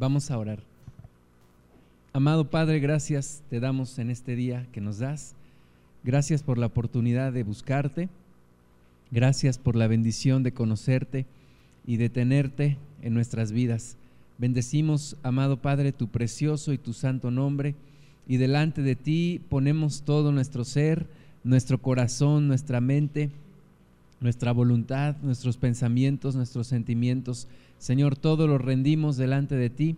Vamos a orar. Amado Padre, gracias te damos en este día que nos das. Gracias por la oportunidad de buscarte. Gracias por la bendición de conocerte y de tenerte en nuestras vidas. Bendecimos, amado Padre, tu precioso y tu santo nombre y delante de ti ponemos todo nuestro ser, nuestro corazón, nuestra mente, nuestra voluntad, nuestros pensamientos, nuestros sentimientos. Señor, todo lo rendimos delante de ti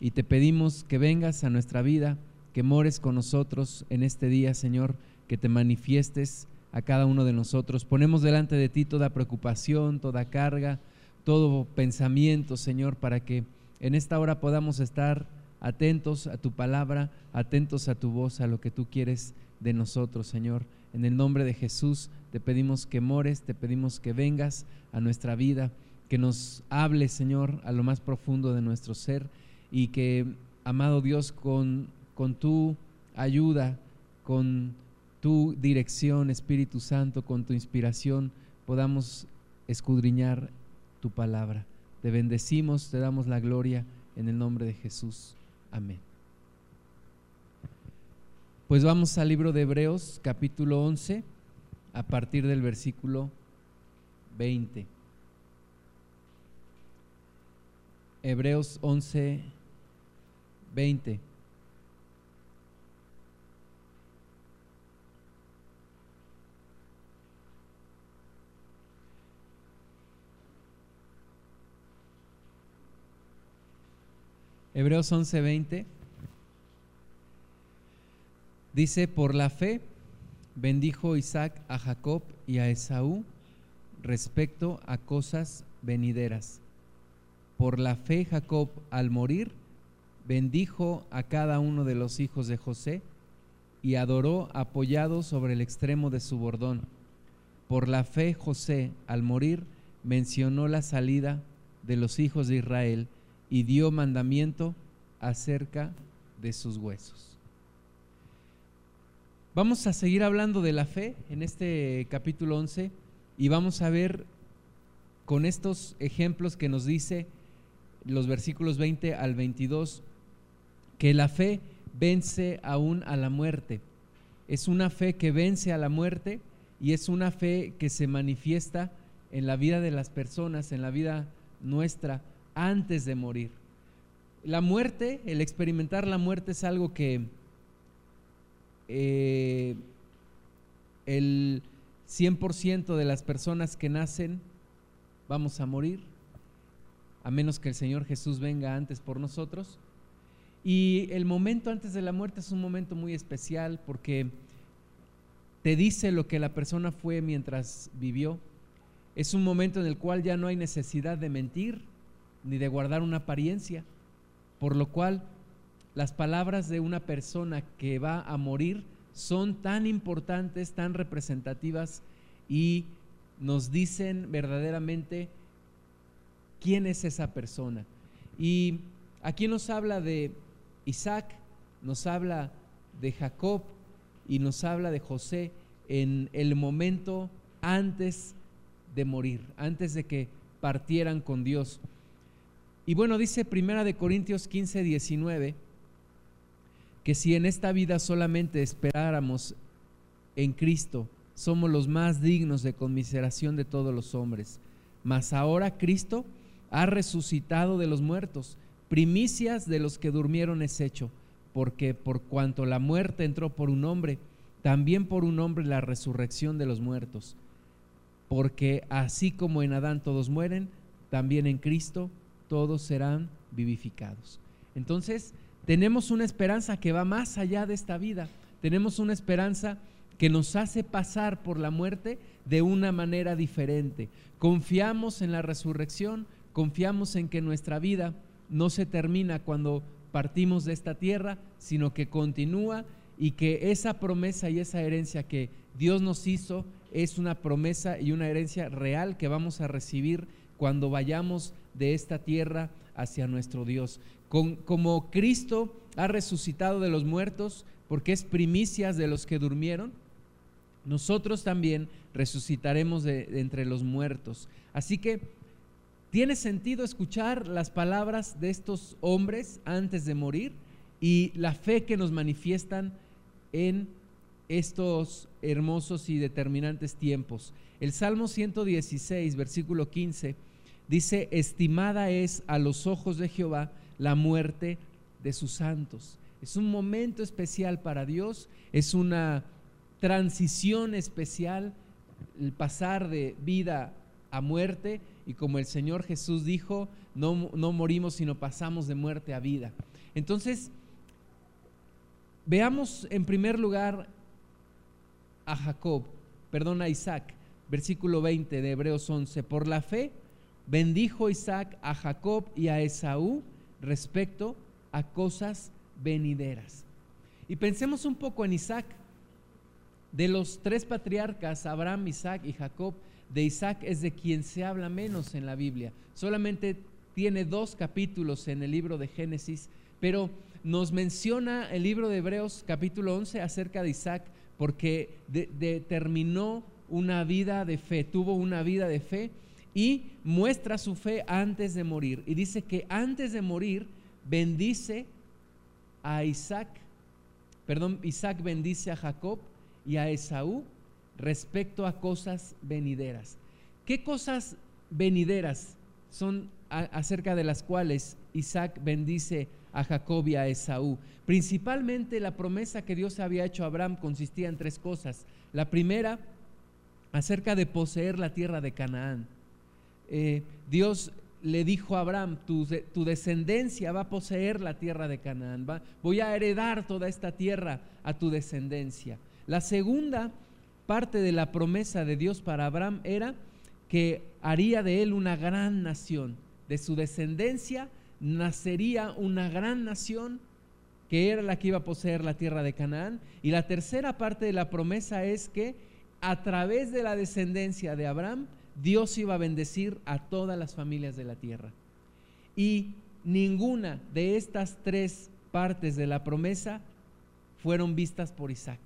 y te pedimos que vengas a nuestra vida, que mores con nosotros en este día, Señor, que te manifiestes a cada uno de nosotros. Ponemos delante de ti toda preocupación, toda carga, todo pensamiento, Señor, para que en esta hora podamos estar atentos a tu palabra, atentos a tu voz, a lo que tú quieres de nosotros, Señor. En el nombre de Jesús te pedimos que mores, te pedimos que vengas a nuestra vida, que nos hables, Señor, a lo más profundo de nuestro ser y que, amado Dios, con, con tu ayuda, con tu dirección, Espíritu Santo, con tu inspiración, podamos escudriñar tu palabra. Te bendecimos, te damos la gloria en el nombre de Jesús. Amén. Pues vamos al libro de Hebreos capítulo 11 a partir del versículo 20. Hebreos 11, 20. Hebreos 11:20 dice, por la fe bendijo Isaac a Jacob y a Esaú respecto a cosas venideras. Por la fe Jacob al morir bendijo a cada uno de los hijos de José y adoró apoyado sobre el extremo de su bordón. Por la fe José al morir mencionó la salida de los hijos de Israel y dio mandamiento acerca de sus huesos. Vamos a seguir hablando de la fe en este capítulo 11 y vamos a ver con estos ejemplos que nos dice los versículos 20 al 22 que la fe vence aún a la muerte. Es una fe que vence a la muerte y es una fe que se manifiesta en la vida de las personas, en la vida nuestra antes de morir. La muerte, el experimentar la muerte es algo que eh, el 100% de las personas que nacen vamos a morir, a menos que el Señor Jesús venga antes por nosotros. Y el momento antes de la muerte es un momento muy especial porque te dice lo que la persona fue mientras vivió. Es un momento en el cual ya no hay necesidad de mentir, ni de guardar una apariencia, por lo cual las palabras de una persona que va a morir son tan importantes, tan representativas y nos dicen verdaderamente quién es esa persona. Y aquí nos habla de Isaac, nos habla de Jacob y nos habla de José en el momento antes de morir, antes de que partieran con Dios. Y bueno, dice Primera de Corintios 15, 19, que si en esta vida solamente esperáramos en Cristo, somos los más dignos de conmiseración de todos los hombres. Mas ahora Cristo ha resucitado de los muertos, primicias de los que durmieron es hecho, porque por cuanto la muerte entró por un hombre, también por un hombre la resurrección de los muertos. Porque así como en Adán todos mueren, también en Cristo todos serán vivificados. Entonces, tenemos una esperanza que va más allá de esta vida. Tenemos una esperanza que nos hace pasar por la muerte de una manera diferente. Confiamos en la resurrección, confiamos en que nuestra vida no se termina cuando partimos de esta tierra, sino que continúa y que esa promesa y esa herencia que Dios nos hizo es una promesa y una herencia real que vamos a recibir cuando vayamos de esta tierra hacia nuestro Dios. Como Cristo ha resucitado de los muertos, porque es primicias de los que durmieron, nosotros también resucitaremos de, entre los muertos. Así que tiene sentido escuchar las palabras de estos hombres antes de morir y la fe que nos manifiestan en estos hermosos y determinantes tiempos. El Salmo 116, versículo 15, dice, estimada es a los ojos de Jehová la muerte de sus santos. Es un momento especial para Dios, es una transición especial, el pasar de vida a muerte, y como el Señor Jesús dijo, no, no morimos sino pasamos de muerte a vida. Entonces, veamos en primer lugar a Jacob, perdón, a Isaac, versículo 20 de Hebreos 11. Por la fe bendijo Isaac a Jacob y a Esaú respecto a cosas venideras. Y pensemos un poco en Isaac. De los tres patriarcas, Abraham, Isaac y Jacob, de Isaac es de quien se habla menos en la Biblia. Solamente tiene dos capítulos en el libro de Génesis, pero nos menciona el libro de Hebreos capítulo 11 acerca de Isaac porque determinó una vida de fe, tuvo una vida de fe y muestra su fe antes de morir. Y dice que antes de morir bendice a Isaac, perdón, Isaac bendice a Jacob y a Esaú respecto a cosas venideras. ¿Qué cosas venideras son acerca de las cuales Isaac bendice a Jacob y a Esaú. Principalmente la promesa que Dios había hecho a Abraham consistía en tres cosas. La primera, acerca de poseer la tierra de Canaán. Eh, Dios le dijo a Abraham, tu, tu, descendencia va a poseer la tierra de Canaán, voy a heredar toda esta tierra a tu descendencia. La segunda parte de la promesa de Dios para Abraham era que haría de él una gran nación, de su descendencia nacería una gran nación que era la que iba a poseer la tierra de Canaán. Y la tercera parte de la promesa es que a través de la descendencia de Abraham, Dios iba a bendecir a todas las familias de la tierra. Y ninguna de estas tres partes de la promesa fueron vistas por Isaac.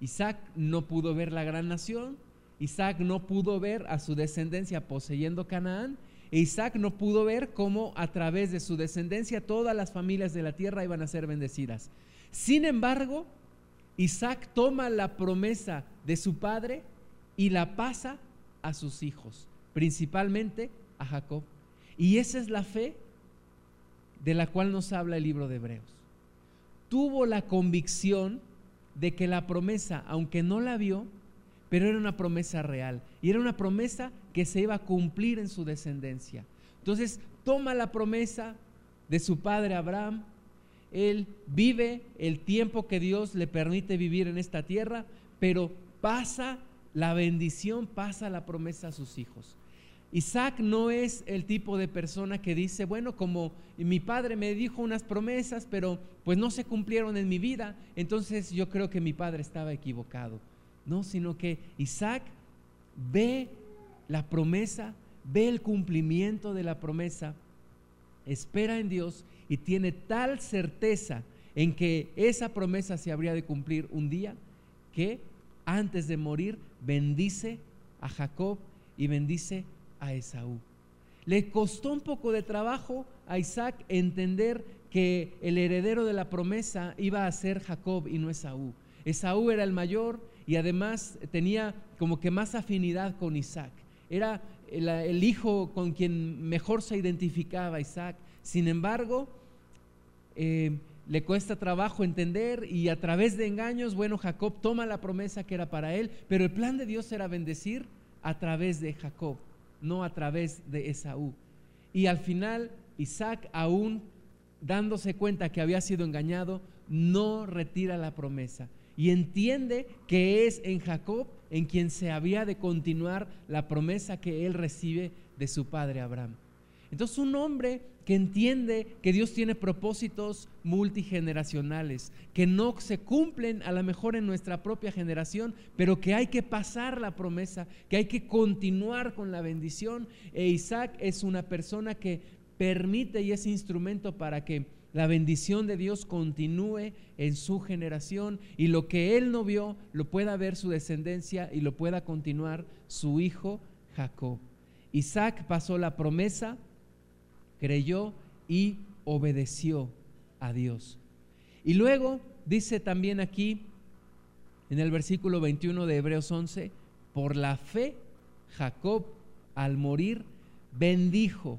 Isaac no pudo ver la gran nación, Isaac no pudo ver a su descendencia poseyendo Canaán Isaac no pudo ver cómo a través de su descendencia todas las familias de la tierra iban a ser bendecidas. Sin embargo, Isaac toma la promesa de su padre y la pasa a sus hijos, principalmente a Jacob. Y esa es la fe de la cual nos habla el libro de Hebreos. Tuvo la convicción de que la promesa, aunque no la vio, pero era una promesa real y era una promesa que se iba a cumplir en su descendencia. Entonces toma la promesa de su padre Abraham, él vive el tiempo que Dios le permite vivir en esta tierra, pero pasa la bendición, pasa la promesa a sus hijos. Isaac no es el tipo de persona que dice, bueno, como mi padre me dijo unas promesas, pero pues no se cumplieron en mi vida, entonces yo creo que mi padre estaba equivocado. No, sino que Isaac ve la promesa, ve el cumplimiento de la promesa, espera en Dios y tiene tal certeza en que esa promesa se habría de cumplir un día que antes de morir bendice a Jacob y bendice a Esaú. Le costó un poco de trabajo a Isaac entender que el heredero de la promesa iba a ser Jacob y no Esaú. Esaú era el mayor, y además tenía como que más afinidad con Isaac. Era el, hijo con quien mejor se identificaba Isaac. Sin embargo, eh, le cuesta trabajo entender y a través de engaños, bueno, Jacob toma la promesa que era para él, pero el plan de Dios era bendecir a través de Jacob, no a través de Esaú. Y al final, Isaac, aún dándose cuenta que había sido engañado, no retira la promesa y entiende que es en Jacob en quien se había de continuar la promesa que él recibe de su padre Abraham. Entonces un hombre que entiende que Dios tiene propósitos multigeneracionales, que no se cumplen a lo mejor en nuestra propia generación, pero que hay que pasar la promesa, que hay que continuar con la bendición. E Isaac es una persona que permite y es instrumento para que la bendición de Dios continúe en su generación y lo que él no vio lo pueda ver su descendencia y lo pueda continuar su hijo Jacob. Isaac pasó la promesa, creyó y obedeció a Dios. Y luego dice también aquí en el versículo 21 de Hebreos 11, por la fe Jacob al morir bendijo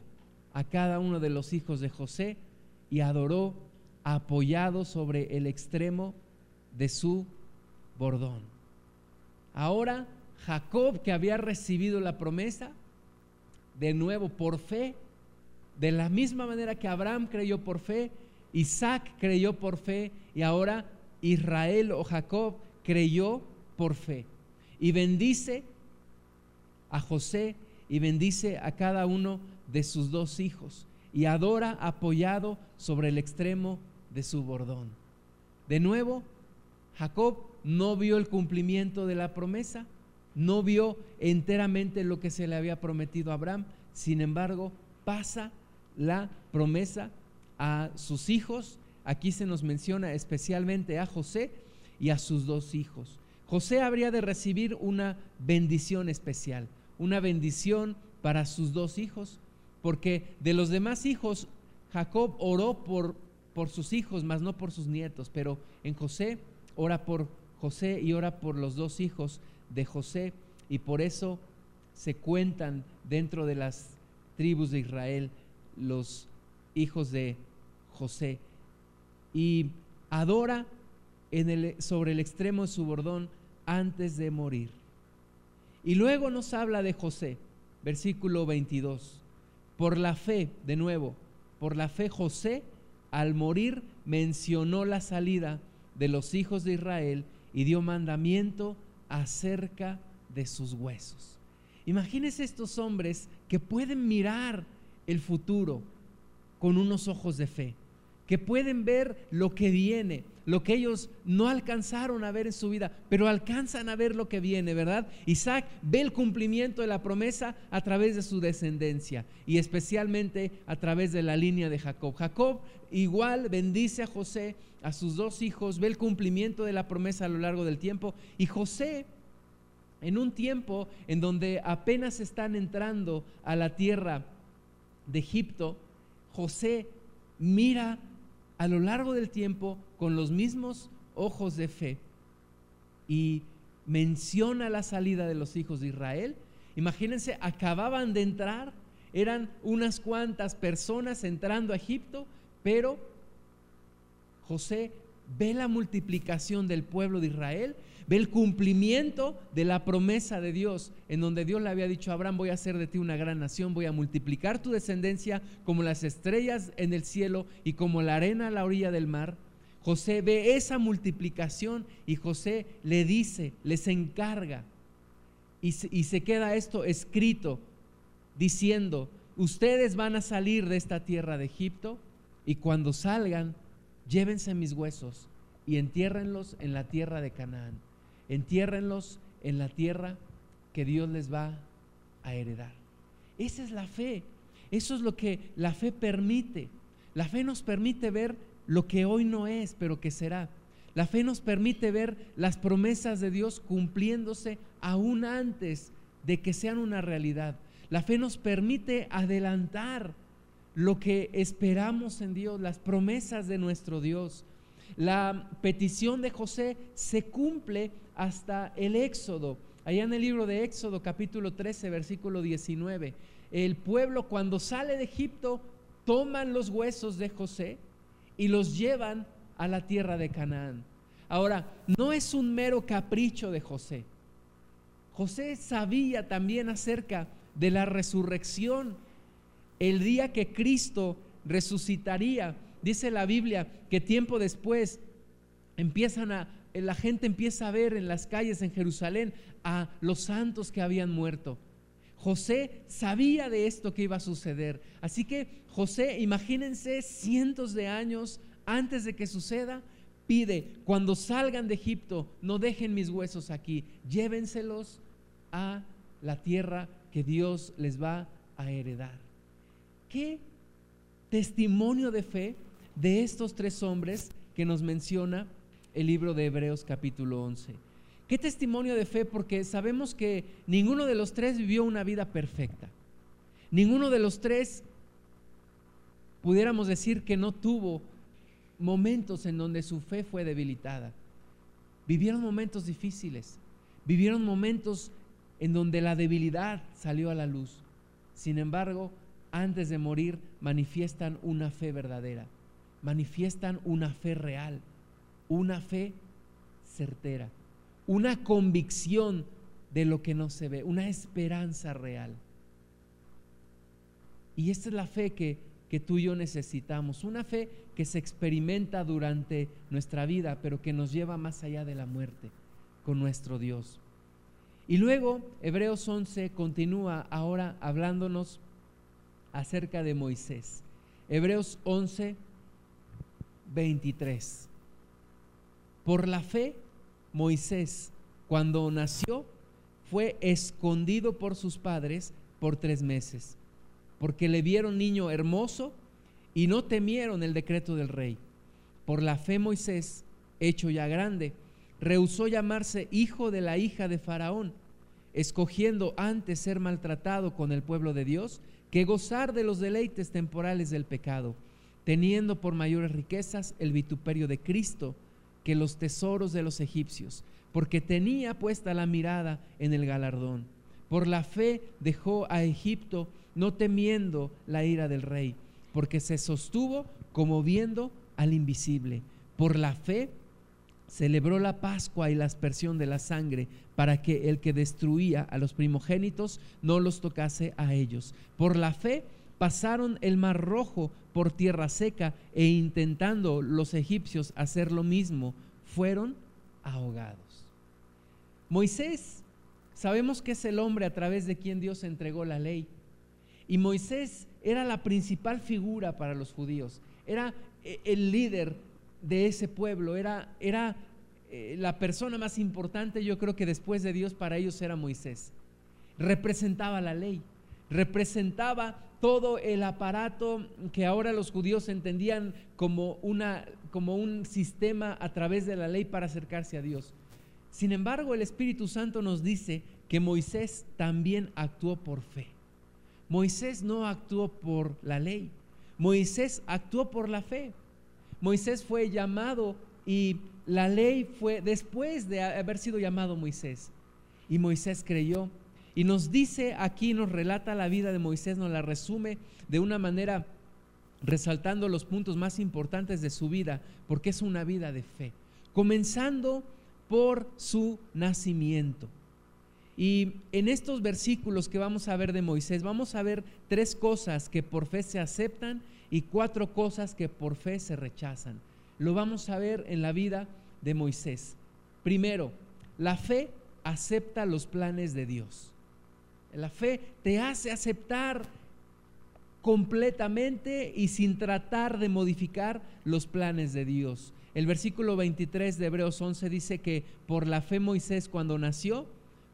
a cada uno de los hijos de José y adoró apoyado sobre el extremo de su bordón. Ahora Jacob, que había recibido la promesa, de nuevo por fe, de la misma manera que Abraham creyó por fe, Isaac creyó por fe y ahora Israel o Jacob creyó por fe. Y bendice a José y bendice a cada uno de sus dos hijos y adora apoyado sobre el extremo de su bordón. De nuevo, Jacob no vio el cumplimiento de la promesa, no vio enteramente lo que se le había prometido a Abraham, sin embargo, pasa la promesa a sus hijos. Aquí se nos menciona especialmente a José y a sus dos hijos. José habría de recibir una bendición especial, una bendición para sus dos hijos, porque de los demás hijos, Jacob oró por, por sus hijos, mas no por sus nietos, pero en José ora por José y ora por los dos hijos de José, y por eso se cuentan dentro de las tribus de Israel los hijos de José. Y adora en el, sobre el extremo de su bordón antes de morir. Y luego nos habla de José, versículo 22. Por la fe, de nuevo, por la fe José al morir mencionó la salida de los hijos de Israel y dio mandamiento acerca de sus huesos. Imagínense estos hombres que pueden mirar el futuro con unos ojos de fe, que pueden ver lo que viene, lo que ellos no alcanzaron a ver en su vida, pero alcanzan a ver lo que viene, ¿verdad? Isaac ve el cumplimiento de la promesa a través de su descendencia y especialmente a través de la línea de Jacob. Jacob igual bendice a José, a sus dos hijos, ve el cumplimiento de la promesa a lo largo del tiempo y José en un tiempo en donde apenas están entrando a la tierra de Egipto, José mira a lo largo del tiempo con los mismos ojos de fe y menciona la salida de los hijos de Israel. Imagínense, acababan de entrar, eran unas cuantas personas entrando a Egipto, pero José ve la multiplicación del pueblo de Israel ve el cumplimiento de la promesa de Dios, en donde Dios le había dicho a Abraham, voy a hacer de ti una gran nación, voy a multiplicar tu descendencia como las estrellas en el cielo y como la arena a la orilla del mar. José ve esa multiplicación y José le dice, les encarga, y y se queda esto escrito, diciendo, ustedes van a salir de esta tierra de Egipto y cuando salgan, llévense mis huesos y entiérrenlos en la tierra de Canaán entiérrenlos en la tierra que Dios les va a heredar. Esa es la fe. Eso es lo que la fe permite. La fe nos permite ver lo que hoy no es, pero que será. La fe nos permite ver las promesas de Dios cumpliéndose aún antes de que sean una realidad. La fe nos permite adelantar lo que esperamos en Dios, las promesas de nuestro Dios. La petición de José se cumple hasta el Éxodo. Allá en el libro de Éxodo capítulo 13, versículo 19, el pueblo cuando sale de Egipto toman los huesos de José y los llevan a la tierra de Canaán. Ahora, no es un mero capricho de José. José sabía también acerca de la resurrección, el día que Cristo resucitaría. Dice la Biblia que tiempo después empiezan a, la gente empieza a ver en las calles en Jerusalén a los santos que habían muerto. José sabía de esto que iba a suceder. Así que José, imagínense cientos de años antes de que suceda, pide, cuando salgan de Egipto, no dejen mis huesos aquí, llévenselos a la tierra que Dios les va a heredar. ¿Qué testimonio de fe de estos tres hombres que nos menciona el libro de Hebreos capítulo 11. Qué testimonio de fe porque sabemos que ninguno de los tres vivió una vida perfecta. Ninguno de los tres pudiéramos decir que no tuvo momentos en donde su fe fue debilitada. Vivieron momentos difíciles, vivieron momentos en donde la debilidad salió a la luz. Sin embargo, antes de morir manifiestan una fe verdadera, manifiestan una fe real, una fe certera, una convicción de lo que no se ve, una esperanza real. Y esta es la fe que, que tú y yo necesitamos, una fe que se experimenta durante nuestra vida, pero que nos lleva más allá de la muerte con nuestro Dios. Y luego Hebreos 11 continúa ahora hablándonos acerca de Moisés. Hebreos 11, 23. Por la fe, Moisés, cuando nació, fue escondido por sus padres por tres meses, porque le vieron niño hermoso y no temieron el decreto del rey. Por la fe Moisés, hecho ya grande, rehusó llamarse hijo de la hija de Faraón, escogiendo antes ser maltratado con el pueblo de Dios que gozar de los deleites temporales del pecado, teniendo por mayores riquezas el vituperio de Cristo que los tesoros de los egipcios, porque tenía puesta la mirada en el galardón. Por la fe dejó a Egipto, no temiendo la ira del rey, porque se sostuvo como viendo al invisible. Por la fe celebró la Pascua y la aspersión de la sangre para que el que destruía a los primogénitos no los tocase a ellos. Por la fe pasaron el mar rojo por tierra seca e intentando los egipcios hacer lo mismo, fueron ahogados. Moisés, sabemos que es el hombre a través de quien Dios entregó la ley. Y Moisés era la principal figura para los judíos, era eh, el líder de ese pueblo, era, era eh, la persona más importante, yo creo que después de Dios para ellos era Moisés. Representaba la ley, representaba todo el aparato que ahora los judíos entendían como, una, como un sistema a través de la ley para acercarse a Dios. Sin embargo, el Espíritu Santo nos dice que Moisés también actuó por fe. Moisés no actuó por la ley, Moisés actuó por la fe. Moisés fue llamado y la ley fue después de haber sido llamado Moisés. Y Moisés creyó. Y nos dice aquí, nos relata la vida de Moisés, nos la resume de una manera resaltando los puntos más importantes de su vida, porque es una vida de fe. Comenzando por su nacimiento. Y en estos versículos que vamos a ver de Moisés, vamos a ver tres cosas que por fe se aceptan y cuatro cosas que por fe se rechazan. Lo vamos a ver en la vida de Moisés. Primero, la fe acepta los planes de Dios. La fe te hace aceptar completamente y sin tratar de modificar los planes de Dios. El versículo 23 de Hebreos 11 dice que por la fe Moisés cuando nació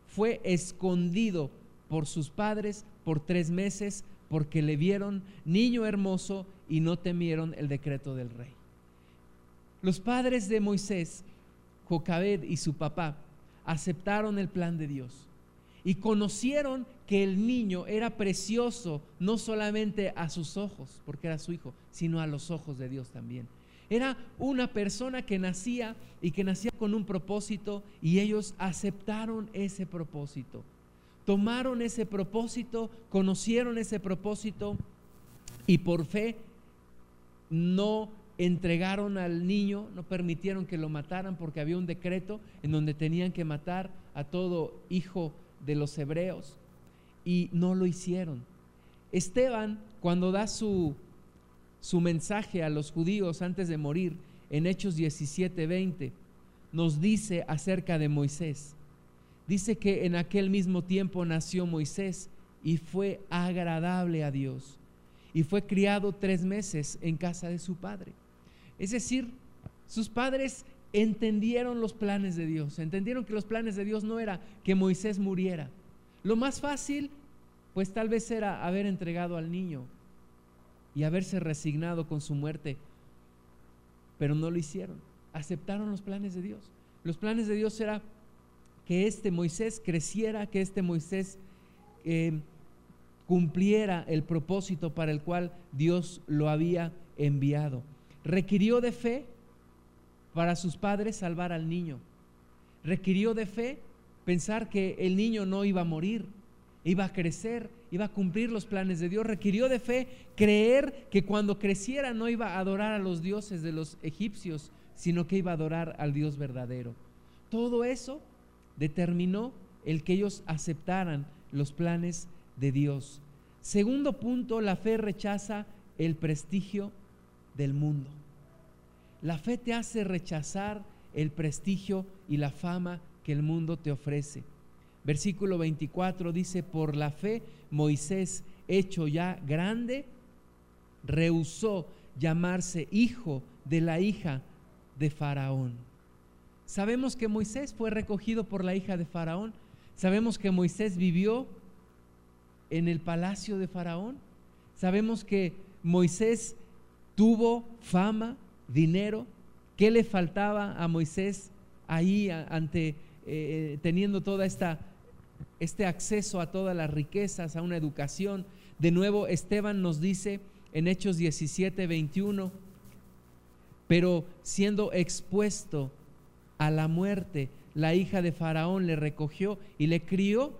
fue escondido por sus padres por tres meses porque le vieron niño hermoso y no temieron el decreto del rey. Los padres de Moisés, Jocabed y su papá, aceptaron el plan de Dios y conocieron que el niño era precioso no solamente a sus ojos, porque era su hijo, sino a los ojos de Dios también. Era una persona que nacía y que nacía con un propósito y ellos aceptaron ese propósito tomaron ese propósito, conocieron ese propósito y por fe no entregaron al niño, no permitieron que lo mataran porque había un decreto en donde tenían que matar a todo hijo de los hebreos y no lo hicieron. Esteban, cuando da su, su mensaje a los judíos antes de morir, en Hechos 17:20, nos dice acerca de Moisés. Dice que en aquel mismo tiempo nació Moisés y fue agradable a Dios. Y fue criado tres meses en casa de su padre. Es decir, sus padres entendieron los planes de Dios, entendieron que los planes de Dios no era que Moisés muriera. Lo más fácil, pues tal vez era haber entregado al niño y haberse resignado con su muerte, pero no lo hicieron. Aceptaron los planes de Dios. Los planes de Dios era que este Moisés creciera, que este Moisés eh, cumpliera el propósito para el cual Dios lo había enviado. Requirió de fe para sus padres salvar al niño. Requirió de fe pensar que el niño no iba a morir, iba a crecer, iba a cumplir los planes de Dios. Requirió de fe creer que cuando creciera no iba a adorar a los dioses de los egipcios, sino que iba a adorar al Dios verdadero. Todo eso determinó el que ellos aceptaran los planes de Dios. Segundo punto, la fe rechaza el prestigio del mundo. La fe te hace rechazar el prestigio y la fama que el mundo te ofrece. Versículo 24 dice, por la fe Moisés, hecho ya grande, rehusó llamarse hijo de la hija de Faraón. Sabemos que Moisés fue recogido por la hija de Faraón. Sabemos que Moisés vivió en el palacio de Faraón. Sabemos que Moisés tuvo fama, dinero. ¿Qué le faltaba a Moisés ahí ante eh, eh, teniendo toda esta este acceso a todas las riquezas, a una educación? De nuevo Esteban nos dice en Hechos 17, 21, pero siendo expuesto a la muerte, la hija de Faraón le recogió y le crió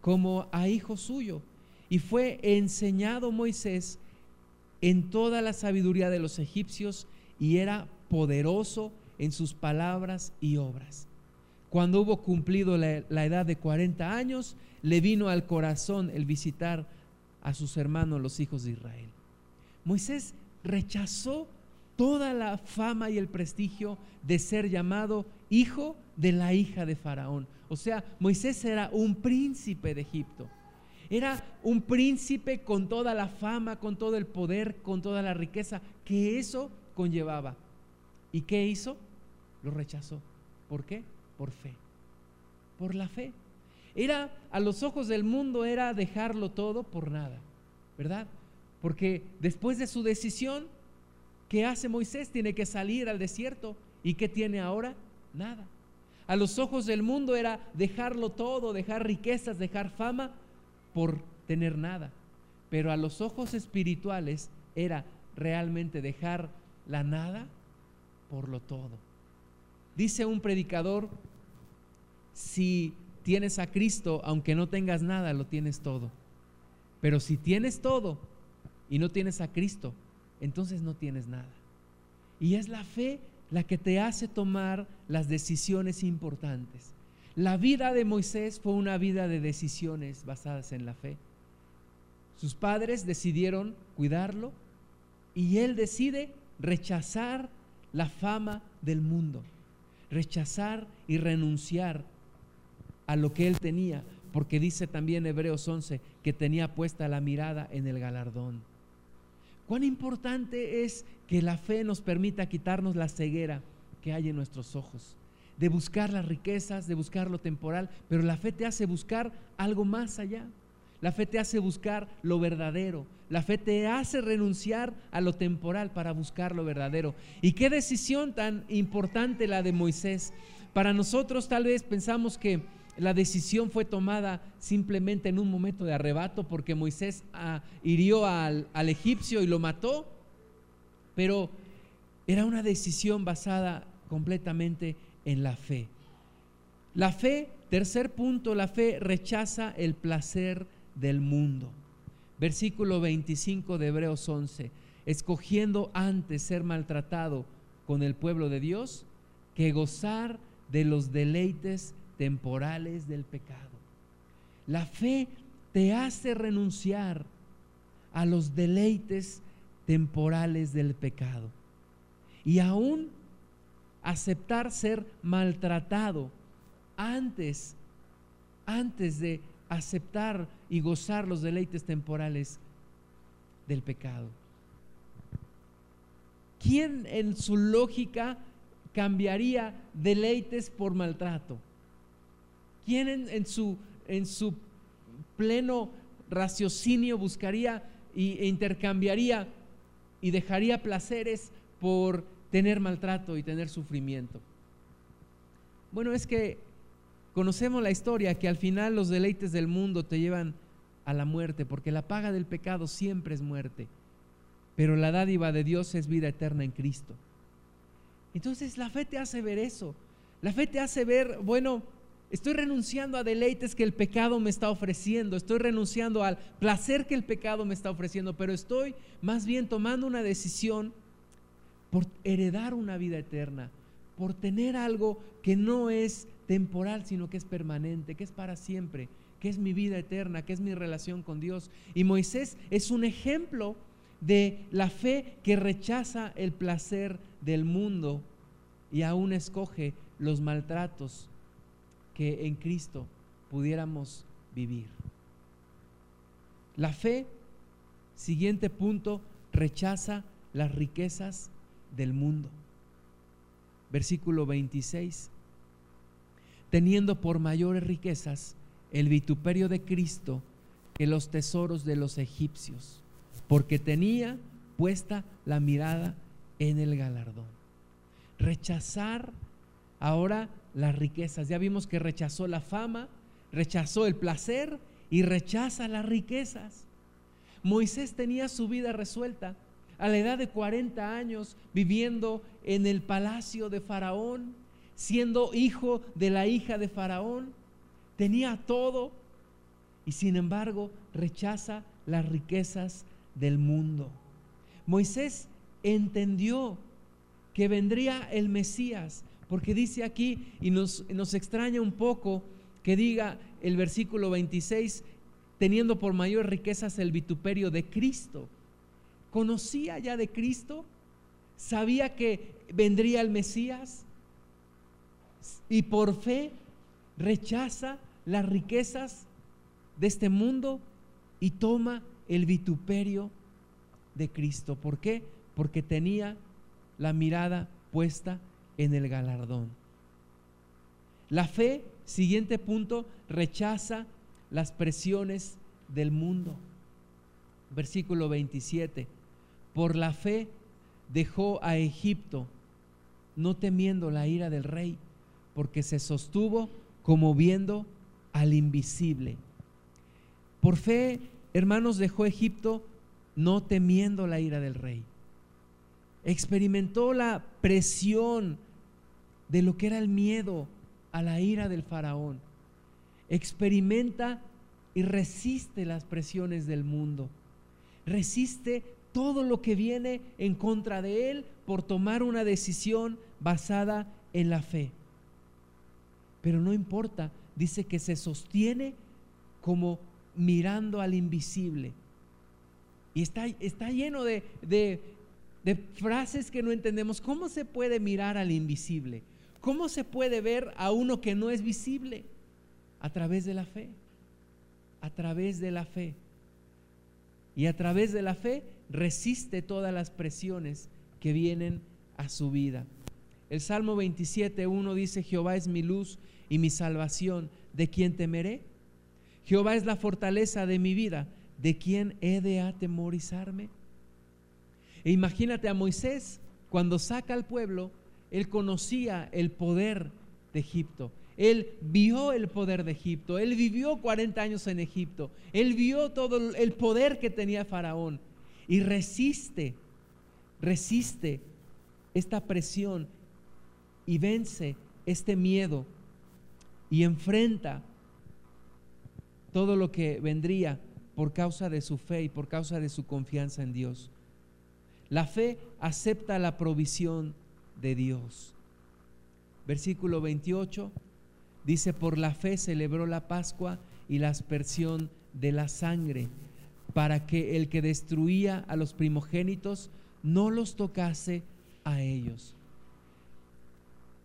como a hijo suyo. Y fue enseñado Moisés en toda la sabiduría de los egipcios y era poderoso en sus palabras y obras. Cuando hubo cumplido la, la, edad de 40 años, le vino al corazón el visitar a sus hermanos los hijos de Israel. Moisés rechazó toda la fama y el prestigio de ser llamado hijo de la hija de Faraón. O sea, Moisés era un príncipe de Egipto. Era un príncipe con toda la fama, con todo el poder, con toda la riqueza que eso conllevaba. ¿Y qué hizo? Lo rechazó. ¿Por qué? Por fe. Por la fe. Era, a los ojos del mundo, era dejarlo todo por nada, ¿verdad? Porque después de su decisión, ¿Qué hace Moisés? Tiene que salir al desierto. ¿Y qué tiene ahora? Nada. A los ojos del mundo era dejarlo todo, dejar riquezas, dejar fama por tener nada. Pero a los ojos espirituales era realmente dejar la nada por lo todo. Dice un predicador, si tienes a Cristo, aunque no tengas nada, lo tienes todo. Pero si tienes todo y no tienes a Cristo, entonces no tienes nada. Y es la fe la que te hace tomar las decisiones importantes. La vida de Moisés fue una vida de decisiones basadas en la fe. Sus padres decidieron cuidarlo y él decide rechazar la fama del mundo, rechazar y renunciar a lo que él tenía, porque dice también Hebreos 11 que tenía puesta la mirada en el galardón. Cuán importante es que la fe nos permita quitarnos la ceguera que hay en nuestros ojos, de buscar las riquezas, de buscar lo temporal, pero la fe te hace buscar algo más allá. La fe te hace buscar lo verdadero. La fe te hace renunciar a lo temporal para buscar lo verdadero. Y qué decisión tan importante la de Moisés. Para nosotros tal vez pensamos que la decisión fue tomada simplemente en un momento de arrebato porque Moisés ah, hirió al, al egipcio y lo mató, pero era una decisión basada completamente en la fe. La fe, tercer punto, la fe rechaza el placer del mundo. Versículo 25 de Hebreos 11, escogiendo antes ser maltratado con el pueblo de Dios que gozar de los deleites temporales del pecado. La fe te hace renunciar a los deleites temporales del pecado y aún aceptar ser maltratado antes antes de aceptar y gozar los deleites temporales del pecado. ¿Quién en su lógica cambiaría deleites por maltrato? ¿Quién en, su, en su pleno raciocinio buscaría e intercambiaría y dejaría placeres por tener maltrato y tener sufrimiento? Bueno, es que conocemos la historia que al final los deleites del mundo te llevan a la muerte, porque la paga del pecado siempre es muerte, pero la dádiva de Dios es vida eterna en Cristo. Entonces la fe te hace ver eso, la fe te hace ver, bueno, estoy renunciando a deleites que el pecado me está ofreciendo, estoy renunciando al placer que el pecado me está ofreciendo, pero estoy más bien tomando una decisión por heredar una vida eterna, por tener algo que no es temporal, sino que es permanente, que es para siempre que es mi vida eterna, que es mi relación con Dios. Y Moisés es un ejemplo de la fe que rechaza el placer del mundo y aún escoge los maltratos que en Cristo pudiéramos vivir. La fe, siguiente punto, rechaza las riquezas del mundo. Versículo 26. Teniendo por mayores riquezas el vituperio de Cristo que los tesoros de los egipcios, porque tenía puesta la mirada en el galardón. Rechazar ahora las riquezas. Ya vimos que rechazó la fama, rechazó el placer y rechaza las riquezas. Moisés tenía su vida resuelta a la edad de 40 años viviendo en el palacio de Faraón, siendo hijo de la hija de Faraón tenía todo y sin embargo rechaza las riquezas del mundo. Moisés entendió que vendría el Mesías, porque dice aquí, y nos, nos extraña un poco que diga el versículo 26, teniendo por mayor riquezas el vituperio de Cristo. ¿Conocía ya de Cristo? ¿Sabía que vendría el Mesías? Y por fe rechaza las riquezas de este mundo y toma el vituperio de Cristo. ¿Por qué? Porque tenía la mirada puesta en el galardón. La fe, siguiente punto, rechaza las presiones del mundo. Versículo 27. Por la fe dejó a Egipto, no temiendo la ira del rey, porque se sostuvo como viendo al invisible. Por fe, hermanos, dejó Egipto no temiendo la ira del rey. Experimentó la presión de lo que era el miedo a la ira del faraón. Experimenta y resiste las presiones del mundo. Resiste todo lo que viene en contra de él por tomar una decisión basada en la fe. Pero no importa dice que se sostiene como mirando al invisible. Y está, está lleno de, de, de frases que no entendemos. ¿Cómo se puede mirar al invisible? ¿Cómo se puede ver a uno que no es visible? A través de la fe. A través de la fe. Y a través de la fe resiste todas las presiones que vienen a su vida. El Salmo 27.1 dice, Jehová es mi luz y mi salvación, ¿de quién temeré? Jehová es la fortaleza de mi vida, ¿de quién he de atemorizarme? E imagínate a Moisés, cuando saca al pueblo, él conocía el poder de Egipto. Él vio el poder de Egipto. Él vivió 40 años en Egipto. Él vio todo el poder que tenía Faraón. Y resiste, resiste esta presión y vence este miedo y enfrenta todo lo que vendría por causa de su fe y por causa de su confianza en Dios. La fe acepta la provisión de Dios. Versículo 28 dice, por la fe celebró la Pascua y la aspersión de la sangre, para que el que destruía a los primogénitos no los tocase a ellos.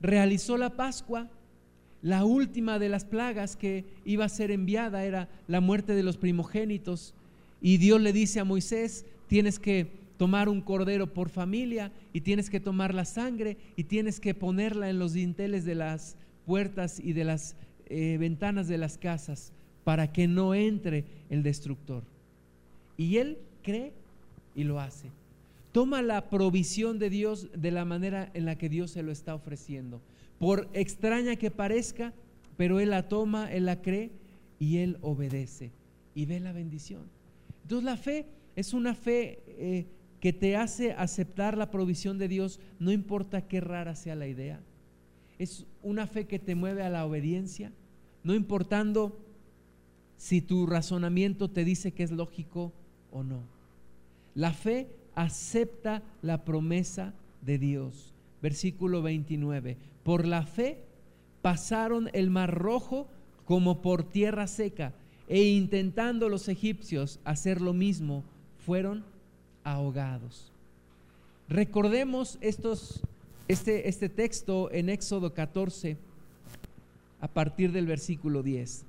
Realizó la Pascua la última de las plagas que iba a ser enviada era la muerte de los primogénitos. Y Dios le dice a Moisés, tienes que tomar un cordero por familia y tienes que tomar la sangre y tienes que ponerla en los dinteles de las puertas y de las eh, ventanas de las casas para que no entre el destructor. Y él cree y lo hace. Toma la provisión de Dios de la manera en la que Dios se lo está ofreciendo por extraña que parezca, pero Él la toma, Él la cree y Él obedece. y ve la bendición. Entonces la fe es una fe eh, que te hace aceptar la provisión de Dios, no importa qué rara sea la idea. Es una fe que te mueve a la obediencia, no importando si tu razonamiento te dice que es lógico o no. La fe acepta la promesa de Dios. Versículo 29. Por la fe pasaron el mar rojo como por tierra seca e intentando los egipcios hacer lo mismo, fueron ahogados. Recordemos estos, este, este texto en Éxodo 14 a partir del versículo 10.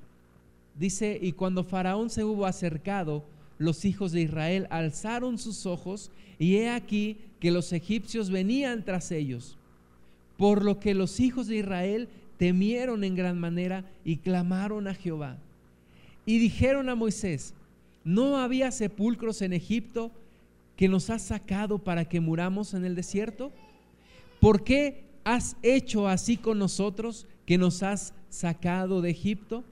Dice, y cuando Faraón se hubo acercado, los hijos de Israel alzaron sus ojos y he aquí que los egipcios venían tras ellos. Por lo que los hijos de Israel temieron en gran manera y clamaron a Jehová. Y dijeron a Moisés, ¿no había sepulcros en Egipto que nos has sacado para que muramos en el desierto? ¿Por qué has hecho así con nosotros que nos has sacado de Egipto?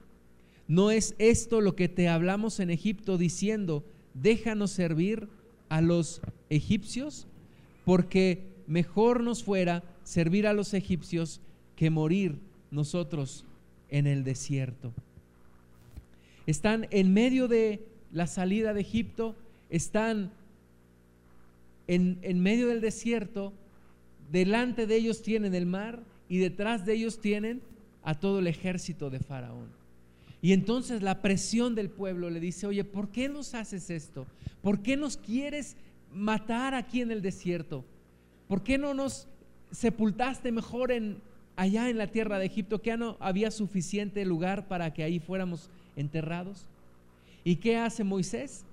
¿No es esto lo que te hablamos en Egipto diciendo, déjanos servir a los egipcios? Porque mejor nos fuera servir a los egipcios que morir nosotros en el desierto. Están en medio de la salida de Egipto, están en, en, medio del desierto, delante de ellos tienen el mar y detrás de ellos tienen a todo el ejército de Faraón. Y entonces la presión del pueblo le dice, oye, ¿por qué nos haces esto? ¿Por qué nos quieres matar aquí en el desierto? ¿Por qué no nos sepultaste mejor en, allá en la tierra de Egipto, que no había suficiente lugar para que ahí fuéramos enterrados? ¿Y qué hace Moisés?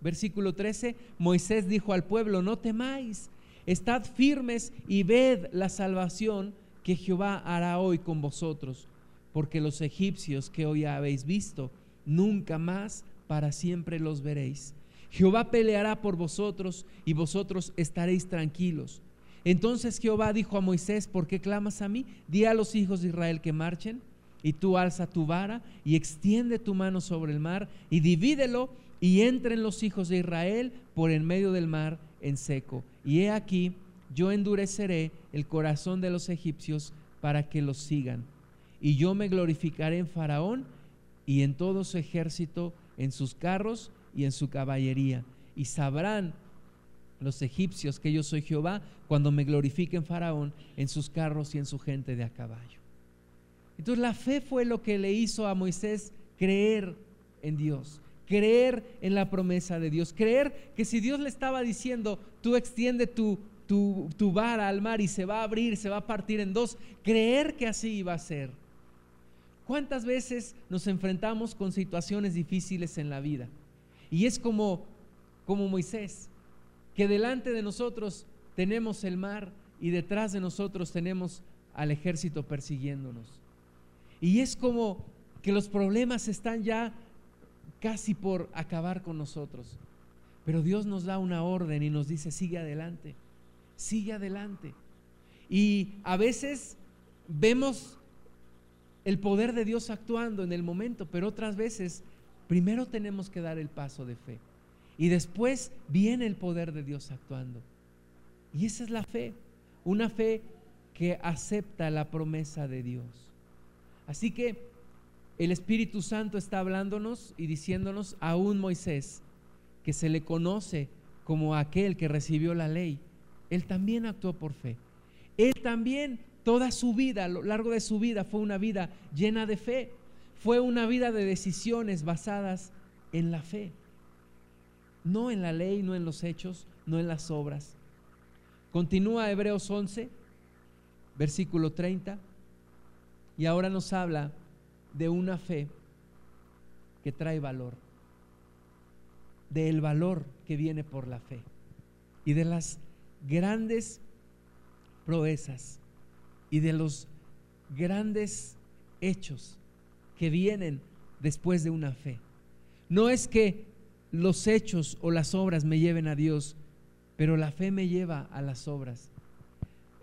Versículo 13, Moisés dijo al pueblo, no temáis, estad firmes y ved la salvación que Jehová hará hoy con vosotros porque los egipcios que hoy habéis visto, nunca más para siempre los veréis. Jehová peleará por vosotros y vosotros estaréis tranquilos. Entonces Jehová dijo a Moisés, ¿por qué clamas a mí? Di a los hijos de Israel que marchen, y tú alza tu vara y extiende tu mano sobre el mar y divídelo y entren los hijos de Israel por en medio del mar en seco. Y he aquí, yo endureceré el corazón de los egipcios para que los sigan y yo me glorificaré en Faraón y en todo su ejército, en sus carros y en su caballería. Y sabrán los egipcios que yo soy Jehová cuando me glorifique en Faraón, en sus carros y en su gente de a caballo. Entonces la fe fue lo que le hizo a Moisés creer en Dios, creer en la promesa de Dios, creer que si Dios le estaba diciendo, tú extiende tu, tu, tu vara al mar y se va a abrir, se va a partir en dos, creer que así iba a ser. ¿Cuántas veces nos enfrentamos con situaciones difíciles en la vida? Y es como, como Moisés, que delante de nosotros tenemos el mar y detrás de nosotros tenemos al ejército persiguiéndonos. Y es como que los problemas están ya casi por acabar con nosotros. Pero Dios nos da una orden y nos dice, sigue adelante, sigue adelante. Y a veces vemos el poder de Dios actuando en el momento, pero otras veces primero tenemos que dar el paso de fe y después viene el poder de Dios actuando. Y esa es la fe, una fe que acepta la promesa de Dios. Así que el Espíritu Santo está hablándonos y diciéndonos a un Moisés, que se le conoce como aquel que recibió la ley, él también actuó por fe. Él también Toda su vida, a lo largo de su vida, fue una vida llena de fe. Fue una vida de decisiones basadas en la fe. No en la ley, no en los hechos, no en las obras. Continúa Hebreos 11, versículo 30, y ahora nos habla de una fe que trae valor, del valor que viene por la fe y de las grandes proezas y de los grandes hechos que vienen después de una fe. No es que los hechos o las obras me lleven a Dios, pero la fe me lleva a las obras.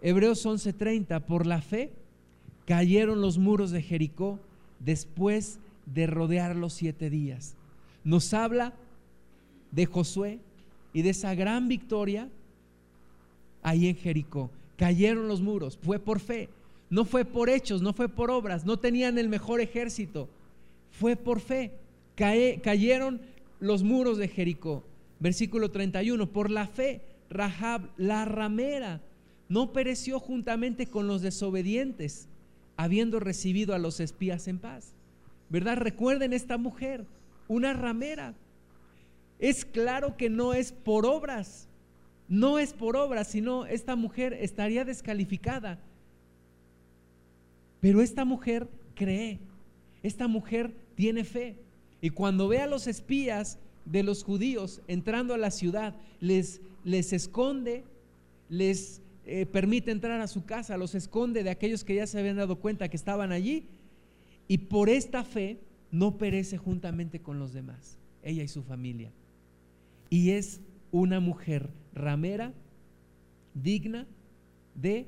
Hebreos 11:30, por la fe cayeron los muros de Jericó después de rodearlos siete días. nos habla de Josué y de esa gran victoria ahí en Jericó. Cayeron los muros, fue por fe, no fue por hechos, no fue por obras, no tenían el mejor ejército, fue por fe. cayeron los muros de Jericó. Versículo 31, por la fe, Rahab, la ramera, no pereció juntamente con los desobedientes, habiendo recibido a los espías en paz. ¿Verdad? Recuerden esta mujer, una ramera. Es claro que no es por obras, no es por obras, sino esta mujer estaría descalificada. Pero esta mujer cree, esta mujer tiene fe. Y cuando ve a los espías de los judíos entrando a la ciudad, les, les esconde, les eh, permite entrar a su casa, los esconde de aquellos que ya se habían dado cuenta que estaban allí. Y por esta fe no perece juntamente con los demás, ella y su familia. Y es una mujer ramera, digna de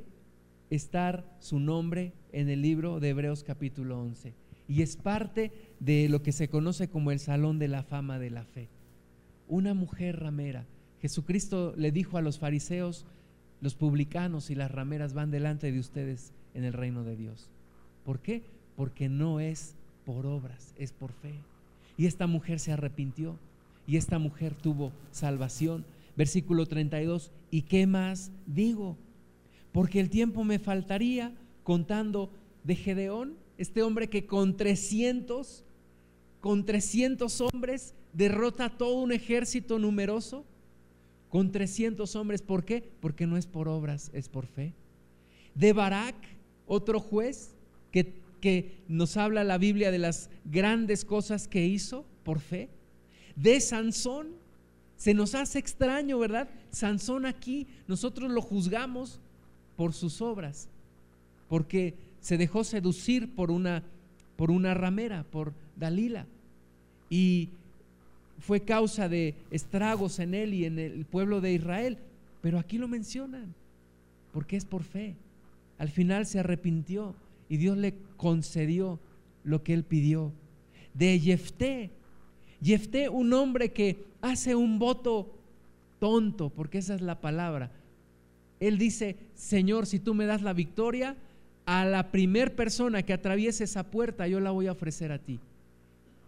estar su nombre en el libro de Hebreos capítulo 11 y es parte de lo que se conoce como el Salón de la Fama de la Fe. Una mujer ramera. Jesucristo le dijo a los fariseos, los publicanos y las rameras van delante de ustedes en el reino de Dios. ¿Por qué? Porque no es por obras, es por fe. Y esta mujer se arrepintió y esta mujer tuvo salvación. Versículo 32, ¿y qué más digo? Porque el tiempo me faltaría contando de Gedeón este hombre que con 300, con 300 hombres derrota todo un ejército numeroso. Con 300 hombres, ¿por qué? Porque no es por obras, es por fe. De Barak, otro juez que, que nos habla la Biblia de las grandes cosas que hizo por fe. De Sansón, se nos hace extraño, ¿verdad? Sansón aquí, nosotros lo juzgamos por sus obras, porque se dejó seducir por una, por una ramera, por Dalila. Y fue causa de estragos en él y en el pueblo de Israel. Pero aquí lo mencionan, porque es por fe. Al final se arrepintió y Dios le concedió lo que él pidió. De Jefté, Jefté, un hombre que hace un voto tonto, porque esa es la palabra. Él dice, Señor, si tú me das la victoria, a la primer persona que atraviese esa puerta yo la voy a ofrecer a ti.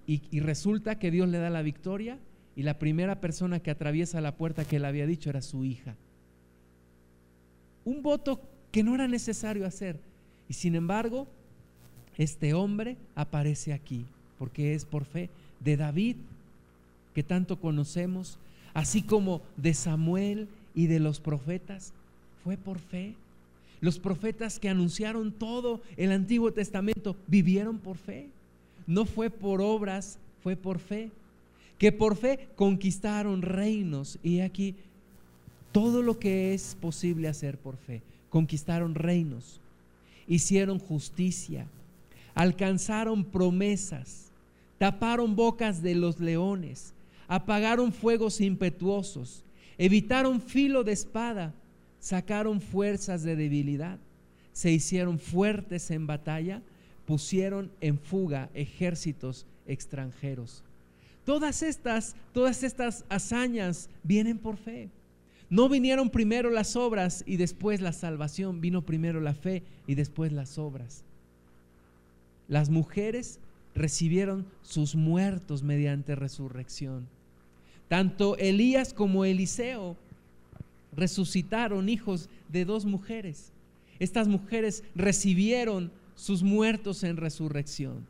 Y, resulta que Dios le da la victoria y la primera persona que atraviesa la puerta que le había dicho era su hija. Un voto que no era necesario hacer. Y sin embargo, este hombre aparece aquí, porque es por fe de David, que tanto conocemos, así como de Samuel y de los profetas, fue por fe. Los profetas que anunciaron todo el Antiguo Testamento vivieron por fe. No fue por obras, fue por fe. Que por fe conquistaron reinos. Y aquí todo lo que es posible hacer por fe. Conquistaron reinos, hicieron justicia, alcanzaron promesas, taparon bocas de los leones, apagaron fuegos impetuosos, evitaron filo de espada sacaron fuerzas de debilidad, se hicieron fuertes en batalla, pusieron en fuga ejércitos extranjeros. Todas estas, todas estas hazañas vienen por fe. No vinieron primero las obras y después la salvación, vino primero la fe y después las obras. Las mujeres recibieron sus muertos mediante resurrección. Tanto Elías como Eliseo resucitaron hijos de dos mujeres. Estas mujeres recibieron sus muertos en resurrección.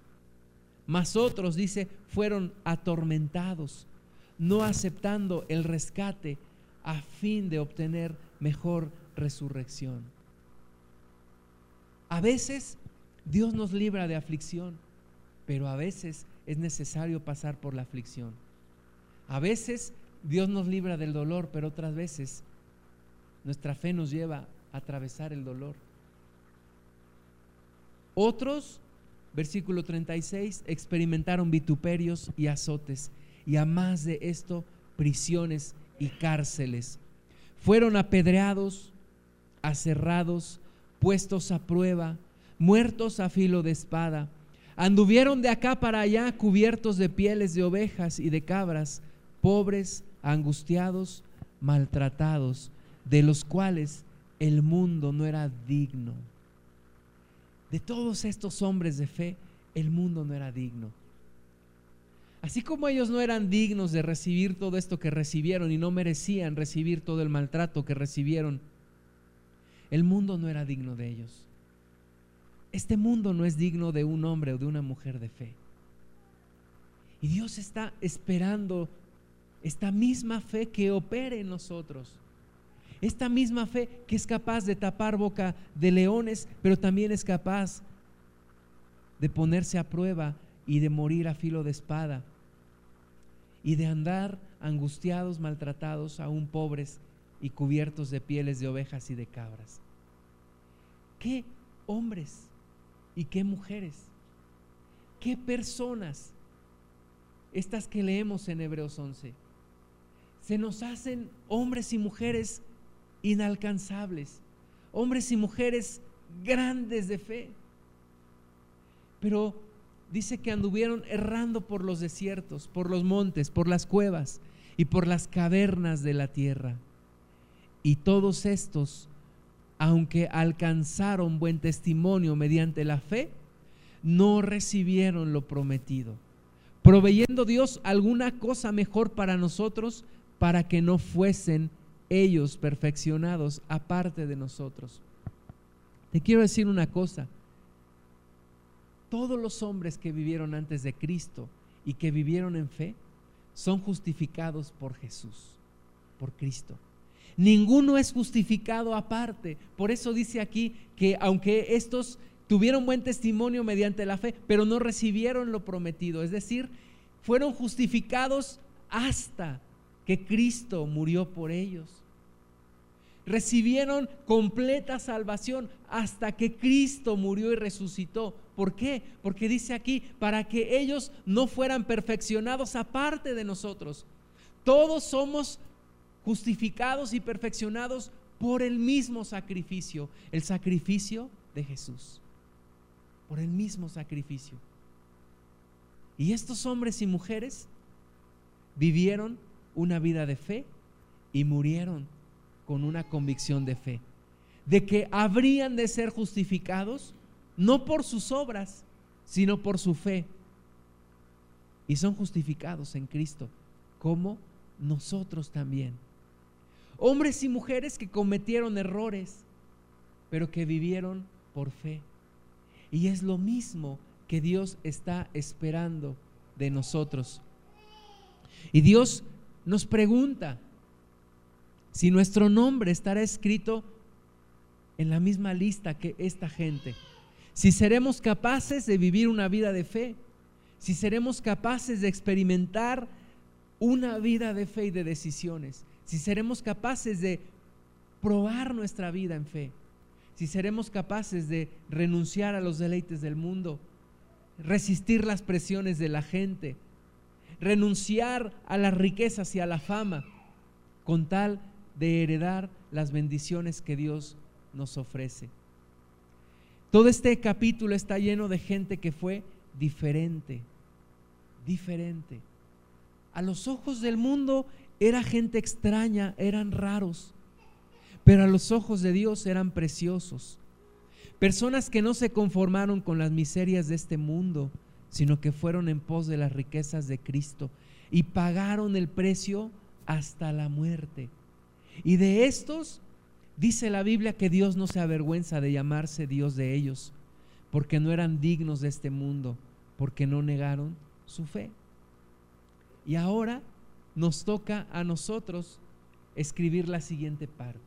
Mas otros, dice, fueron atormentados, no aceptando el rescate a fin de obtener mejor resurrección. A veces Dios nos libra de aflicción, pero a veces es necesario pasar por la aflicción. A veces Dios nos libra del dolor, pero otras veces nuestra fe nos lleva a atravesar el dolor. Otros, versículo 36, experimentaron vituperios y azotes, y a más de esto, prisiones y cárceles. Fueron apedreados, aserrados, puestos a prueba, muertos a filo de espada, Anduvieron de acá para allá cubiertos de pieles de ovejas y de cabras, pobres, angustiados, maltratados, de los cuales el mundo no era digno. De todos estos hombres de fe, el mundo no era digno. Así como ellos no eran dignos de recibir todo esto que recibieron y no merecían recibir todo el maltrato que recibieron, el mundo no era digno de ellos. Este mundo no es digno de un hombre o de una mujer de fe. Y Dios está esperando esta misma fe que opere en nosotros. Esta misma fe que es capaz de tapar boca de leones, pero también es capaz de ponerse a prueba y de morir a filo de espada y de andar angustiados, maltratados, aún pobres y cubiertos de pieles de ovejas y de cabras. ¿Qué hombres y qué mujeres? ¿Qué personas? Estas que leemos en Hebreos 11. Se nos hacen hombres y mujeres inalcanzables, hombres y mujeres grandes de fe. Pero dice que anduvieron errando por los desiertos, por los montes, por las cuevas y por las cavernas de la tierra. Y todos estos, aunque alcanzaron buen testimonio mediante la fe, no recibieron lo prometido, proveyendo Dios alguna cosa mejor para nosotros, para que no fuesen ellos perfeccionados aparte de nosotros. Te quiero decir una cosa, todos los hombres que vivieron antes de Cristo y que vivieron en fe son justificados por Jesús, por Cristo. Ninguno es justificado aparte. Por eso dice aquí que aunque estos tuvieron buen testimonio mediante la fe, pero no recibieron lo prometido, es decir, fueron justificados hasta que Cristo murió por ellos recibieron completa salvación hasta que Cristo murió y resucitó. ¿Por qué? Porque dice aquí, para que ellos no fueran perfeccionados aparte de nosotros. Todos somos justificados y perfeccionados por el mismo sacrificio, el sacrificio de Jesús. Por el mismo sacrificio. Y estos hombres y mujeres vivieron una vida de fe y murieron con una convicción de fe, de que habrían de ser justificados no por sus obras, sino por su fe. Y son justificados en Cristo, como nosotros también. Hombres y mujeres que cometieron errores, pero que vivieron por fe. Y es lo mismo que Dios está esperando de nosotros. Y Dios nos pregunta, si nuestro nombre estará escrito en la misma lista que esta gente, si seremos capaces de vivir una vida de fe, si seremos capaces de experimentar una vida de fe y de decisiones, si seremos capaces de probar nuestra vida en fe, si seremos capaces de renunciar a los deleites del mundo, resistir las presiones de la gente, renunciar a las riquezas y a la fama, con tal de heredar las bendiciones que Dios nos ofrece. Todo este capítulo está lleno de gente que fue diferente, diferente. A los ojos del mundo era gente extraña, eran raros, pero a los ojos de Dios eran preciosos. Personas que no se conformaron con las miserias de este mundo, sino que fueron en pos de las riquezas de Cristo y pagaron el precio hasta la muerte. Y de estos dice la Biblia que Dios no se avergüenza de llamarse Dios de ellos, porque no eran dignos de este mundo, porque no negaron su fe. Y ahora nos toca a nosotros escribir la siguiente parte.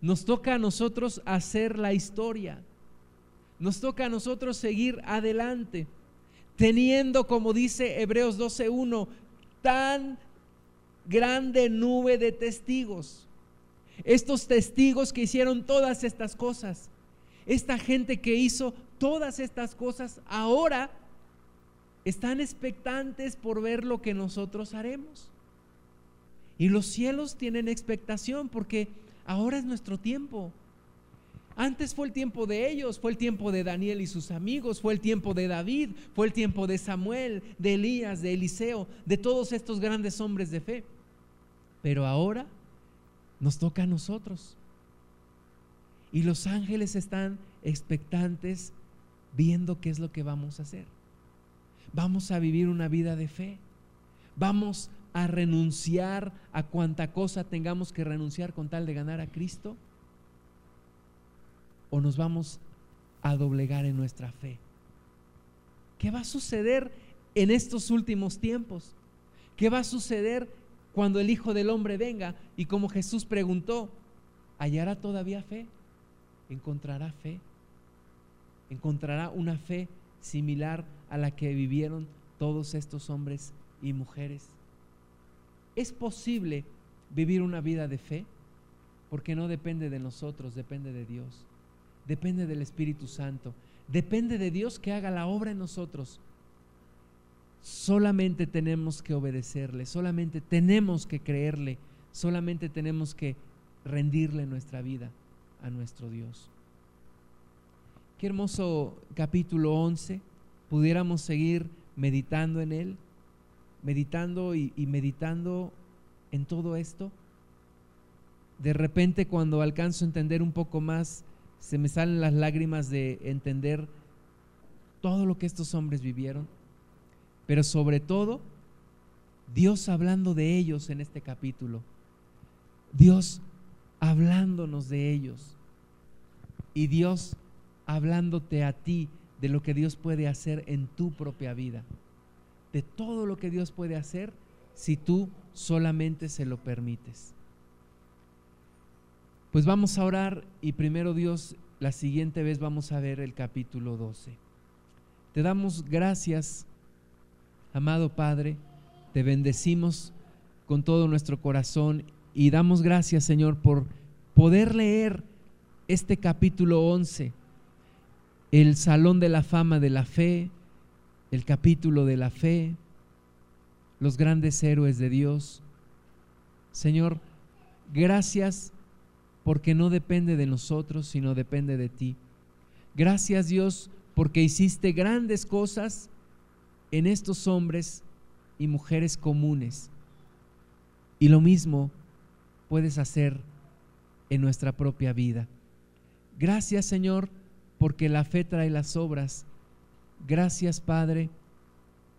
Nos toca a nosotros hacer la historia. Nos toca a nosotros seguir adelante, teniendo, como dice Hebreos 12.1, tan grande nube de testigos. Estos testigos que hicieron todas estas cosas, esta gente que hizo todas estas cosas, ahora están expectantes por ver lo que nosotros haremos. Y los cielos tienen expectación porque ahora es nuestro tiempo. Antes fue el tiempo de ellos, fue el tiempo de Daniel y sus amigos, fue el tiempo de David, fue el tiempo de Samuel, de Elías, de Eliseo, de todos estos grandes hombres de fe. Pero ahora nos toca a nosotros. Y los ángeles están expectantes viendo qué es lo que vamos a hacer. Vamos a vivir una vida de fe. Vamos a renunciar a cuanta cosa tengamos que renunciar con tal de ganar a Cristo o nos vamos a doblegar en nuestra fe? ¿Qué va a suceder en estos últimos tiempos? ¿Qué va a suceder cuando el Hijo del Hombre venga? Y como Jesús preguntó, ¿hallará todavía fe? ¿Encontrará fe? ¿Encontrará una fe similar a la que vivieron todos estos hombres y mujeres? ¿Es posible vivir una vida de fe? Porque no depende de nosotros, depende de Dios depende del Espíritu Santo, depende de Dios que haga la obra en nosotros. Solamente tenemos que obedecerle, solamente tenemos que creerle, solamente tenemos que rendirle nuestra vida a nuestro Dios. Qué hermoso capítulo 11, pudiéramos seguir meditando en él, meditando y, meditando en todo esto. De repente cuando alcanzo a entender un poco más se me salen las lágrimas de entender todo lo que estos hombres vivieron, pero sobre todo Dios hablando de ellos en este capítulo, Dios hablándonos de ellos y Dios hablándote a ti de lo que Dios puede hacer en tu propia vida, de todo lo que Dios puede hacer si tú solamente se lo permites. Pues vamos a orar y primero Dios, la siguiente vez vamos a ver el capítulo 12. Te damos gracias, amado Padre, te bendecimos con todo nuestro corazón y damos gracias, Señor, por poder leer este capítulo 11, el Salón de la Fama de la Fe, el capítulo de la fe, los grandes héroes de Dios. Señor, gracias porque no depende de nosotros, sino depende de ti. Gracias Dios porque hiciste grandes cosas en estos hombres y mujeres comunes. Y lo mismo puedes hacer en nuestra propia vida. Gracias Señor porque la fe trae las obras. Gracias Padre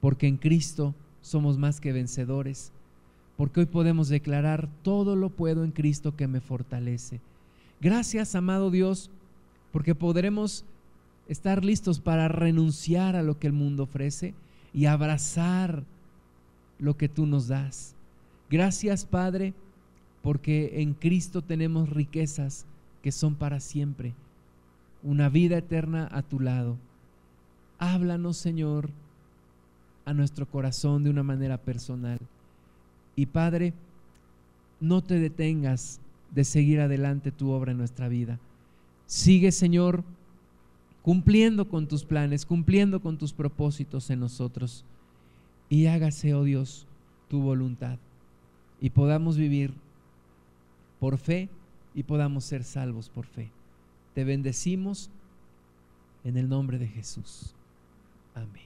porque en Cristo somos más que vencedores porque hoy podemos declarar, todo lo puedo en Cristo que me fortalece. Gracias, amado Dios, porque podremos estar listos para renunciar a lo que el mundo ofrece y abrazar lo que tú nos das. Gracias, Padre, porque en Cristo tenemos riquezas que son para siempre, una vida eterna a tu lado. Háblanos, Señor, a nuestro corazón de una manera personal. Y Padre, no te detengas de seguir adelante tu obra en nuestra vida. Sigue, Señor, cumpliendo con tus planes, cumpliendo con tus propósitos en nosotros. Y hágase, oh Dios, tu voluntad. Y podamos vivir por fe y podamos ser salvos por fe. Te bendecimos en el nombre de Jesús. Amén.